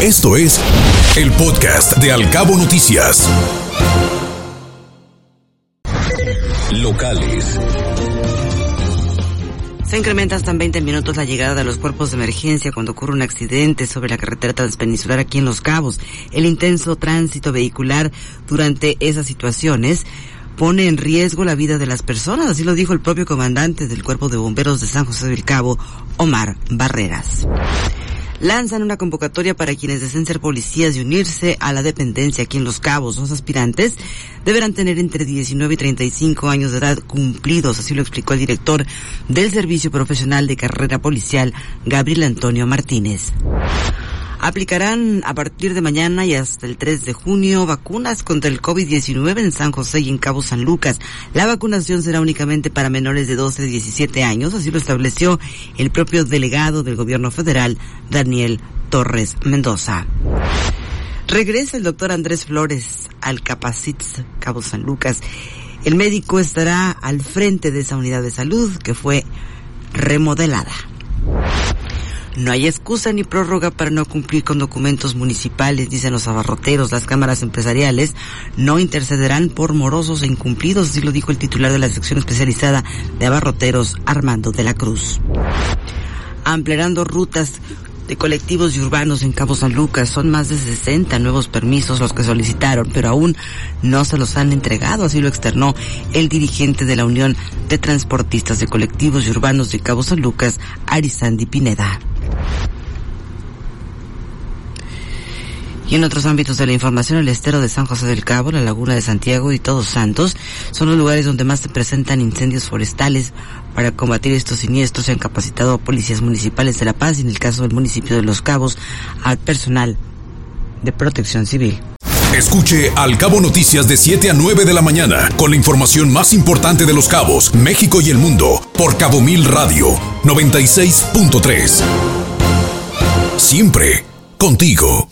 Esto es el podcast de Alcabo Noticias. Locales. Se incrementa hasta en 20 minutos la llegada de los cuerpos de emergencia cuando ocurre un accidente sobre la carretera transpeninsular aquí en Los Cabos. El intenso tránsito vehicular durante esas situaciones pone en riesgo la vida de las personas, así lo dijo el propio comandante del Cuerpo de Bomberos de San José del Cabo, Omar Barreras lanzan una convocatoria para quienes deseen ser policías y unirse a la dependencia aquí en Los Cabos. Los aspirantes deberán tener entre 19 y 35 años de edad cumplidos, así lo explicó el director del Servicio Profesional de Carrera Policial, Gabriel Antonio Martínez. Aplicarán a partir de mañana y hasta el 3 de junio vacunas contra el COVID-19 en San José y en Cabo San Lucas. La vacunación será únicamente para menores de 12 a 17 años, así lo estableció el propio delegado del gobierno federal, Daniel Torres Mendoza. Regresa el doctor Andrés Flores al Capacitz Cabo San Lucas. El médico estará al frente de esa unidad de salud que fue remodelada. No hay excusa ni prórroga para no cumplir con documentos municipales, dicen los abarroteros. Las cámaras empresariales no intercederán por morosos e incumplidos, así lo dijo el titular de la sección especializada de abarroteros, Armando de la Cruz. Ampliando rutas de colectivos y urbanos en Cabo San Lucas. Son más de 60 nuevos permisos los que solicitaron, pero aún no se los han entregado, así lo externó el dirigente de la Unión de Transportistas de Colectivos y Urbanos de Cabo San Lucas, Arizandi Pineda. Y en otros ámbitos de la información, el estero de San José del Cabo, la laguna de Santiago y Todos Santos son los lugares donde más se presentan incendios forestales. Para combatir estos siniestros se han capacitado a policías municipales de La Paz y en el caso del municipio de Los Cabos al personal de protección civil. Escuche Al Cabo Noticias de 7 a 9 de la mañana con la información más importante de los cabos, México y el mundo por Cabo Mil Radio 96.3. Siempre contigo.